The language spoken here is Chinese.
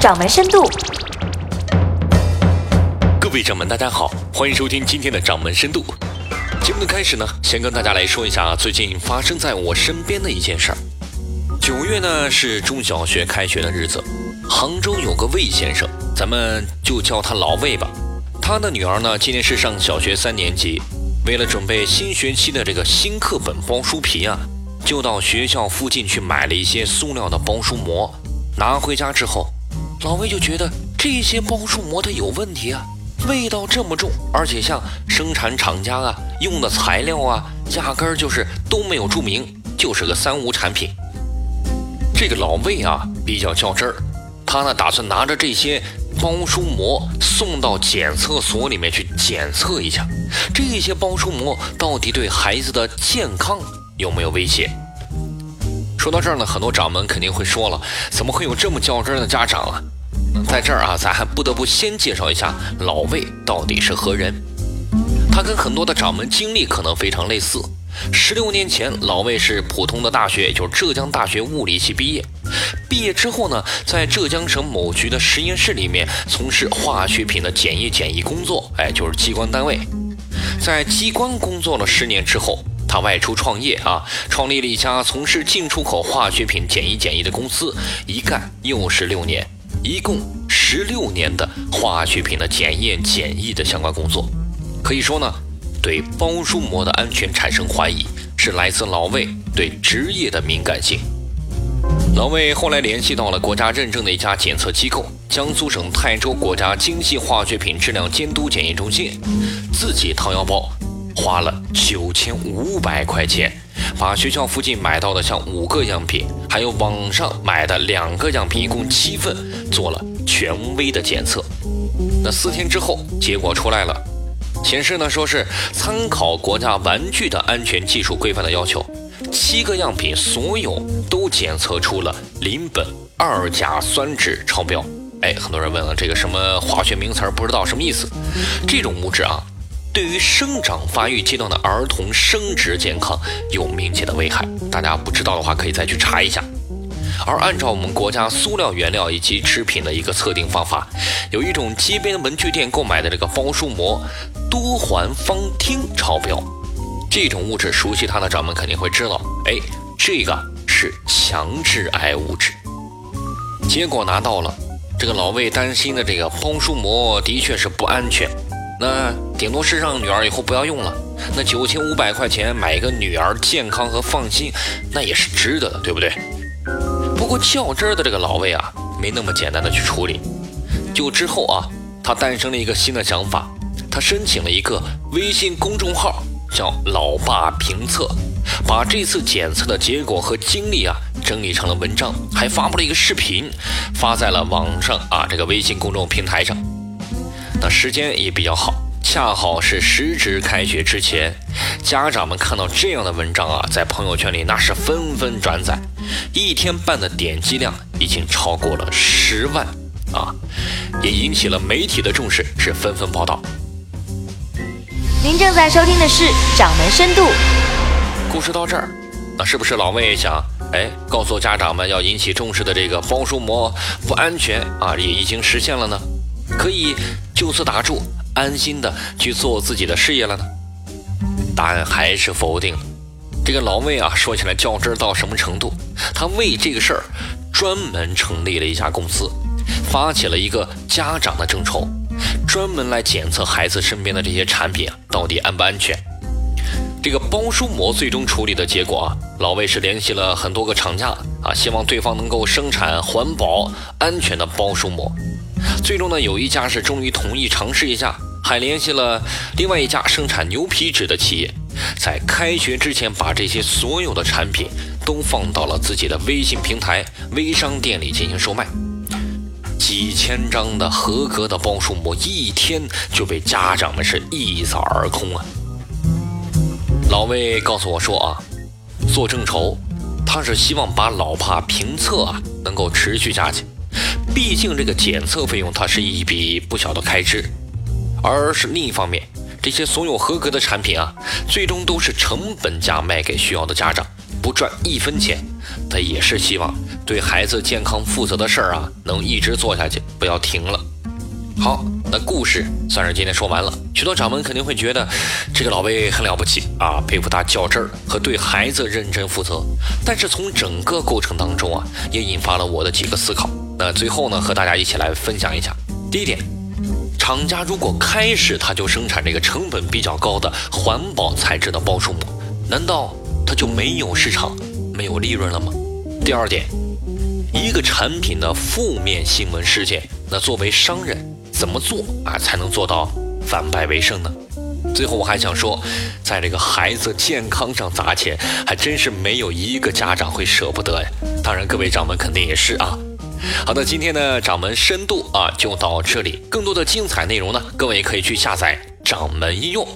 掌门深度。各位掌门，大家好，欢迎收听今天的掌门深度。节目的开始呢，先跟大家来说一下最近发生在我身边的一件事儿。九月呢是中小学开学的日子，杭州有个魏先生，咱们就叫他老魏吧。他的女儿呢今年是上小学三年级，为了准备新学期的这个新课本包书皮啊，就到学校附近去买了一些塑料的包书膜。拿回家之后，老魏就觉得这些包书膜它有问题啊，味道这么重，而且像生产厂家啊用的材料啊，压根儿就是都没有注明，就是个三无产品。这个老魏啊比较较真儿，他呢打算拿着这些包书膜送到检测所里面去检测一下，这些包书膜到底对孩子的健康有没有威胁。说到这儿呢，很多掌门肯定会说了，怎么会有这么较真的家长啊？在这儿啊，咱还不得不先介绍一下老魏到底是何人。他跟很多的掌门经历可能非常类似。十六年前，老魏是普通的大学，就是浙江大学物理系毕业。毕业之后呢，在浙江省某局的实验室里面从事化学品的检验检疫工作，哎，就是机关单位。在机关工作了十年之后，他外出创业啊，创立了一家从事进出口化学品检疫检疫的公司，一干又是六年，一共十六年的化学品的检验检疫的相关工作。可以说呢。对包书膜的安全产生怀疑，是来自老魏对职业的敏感性。老魏后来联系到了国家认证的一家检测机构——江苏省泰州国家精细化学品质量监督检验中心，自己掏腰包，花了九千五百块钱，把学校附近买到的像五个样品，还有网上买的两个样品，一共七份，做了权威的检测。那四天之后，结果出来了。显示呢，说是参考国家玩具的安全技术规范的要求，七个样品所有都检测出了邻苯二甲酸酯超标。哎，很多人问了，这个什么化学名词儿不知道什么意思？这种物质啊，对于生长发育阶段的儿童生殖健康有明显的危害。大家不知道的话，可以再去查一下。而按照我们国家塑料原料以及制品的一个测定方法，有一种街边文具店购买的这个包书膜多环芳烃超标，这种物质熟悉它的掌门肯定会知道，哎，这个是强致癌物质。结果拿到了，这个老魏担心的这个包书膜的确是不安全，那顶多是让女儿以后不要用了。那九千五百块钱买一个女儿健康和放心，那也是值得的，对不对？不过较真的这个老魏啊，没那么简单的去处理。就之后啊，他诞生了一个新的想法，他申请了一个微信公众号，叫“老爸评测”，把这次检测的结果和经历啊整理成了文章，还发布了一个视频，发在了网上啊这个微信公众平台上。那时间也比较好。恰好是时值开学之前，家长们看到这样的文章啊，在朋友圈里那是纷纷转载，一天半的点击量已经超过了十万啊，也引起了媒体的重视，是纷纷报道。您正在收听的是《掌门深度》。故事到这儿，那是不是老魏想，哎，告诉家长们要引起重视的这个包书膜不安全啊，也已经实现了呢？可以就此打住。安心的去做自己的事业了呢？答案还是否定。这个老魏啊，说起来较真到什么程度？他为这个事儿专门成立了一家公司，发起了一个家长的众筹，专门来检测孩子身边的这些产品啊，到底安不安全。这个包书膜最终处理的结果啊，老魏是联系了很多个厂家啊，希望对方能够生产环保安全的包书膜。最终呢，有一家是终于同意尝试一下。还联系了另外一家生产牛皮纸的企业，在开学之前把这些所有的产品都放到了自己的微信平台、微商店里进行售卖。几千张的合格的包书膜，一天就被家长们是一扫而空啊！老魏告诉我说啊，做众筹，他是希望把老帕评测啊能够持续下去，毕竟这个检测费用它是一笔不小的开支。而是另一方面，这些所有合格的产品啊，最终都是成本价卖给需要的家长，不赚一分钱，他也是希望对孩子健康负责的事儿啊，能一直做下去，不要停了。好，那故事算是今天说完了。许多掌门肯定会觉得这个老魏很了不起啊，佩服他较真儿和对孩子认真负责。但是从整个过程当中啊，也引发了我的几个思考。那最后呢，和大家一起来分享一下。第一点，厂家如果开始他就生产这个成本比较高的环保材质的包书膜，难道他就没有市场、没有利润了吗？第二点，一个产品的负面新闻事件，那作为商人。怎么做啊才能做到反败为胜呢？最后我还想说，在这个孩子健康上砸钱，还真是没有一个家长会舍不得呀。当然，各位掌门肯定也是啊。好的，今天的掌门深度啊就到这里，更多的精彩内容呢，各位可以去下载掌门应用。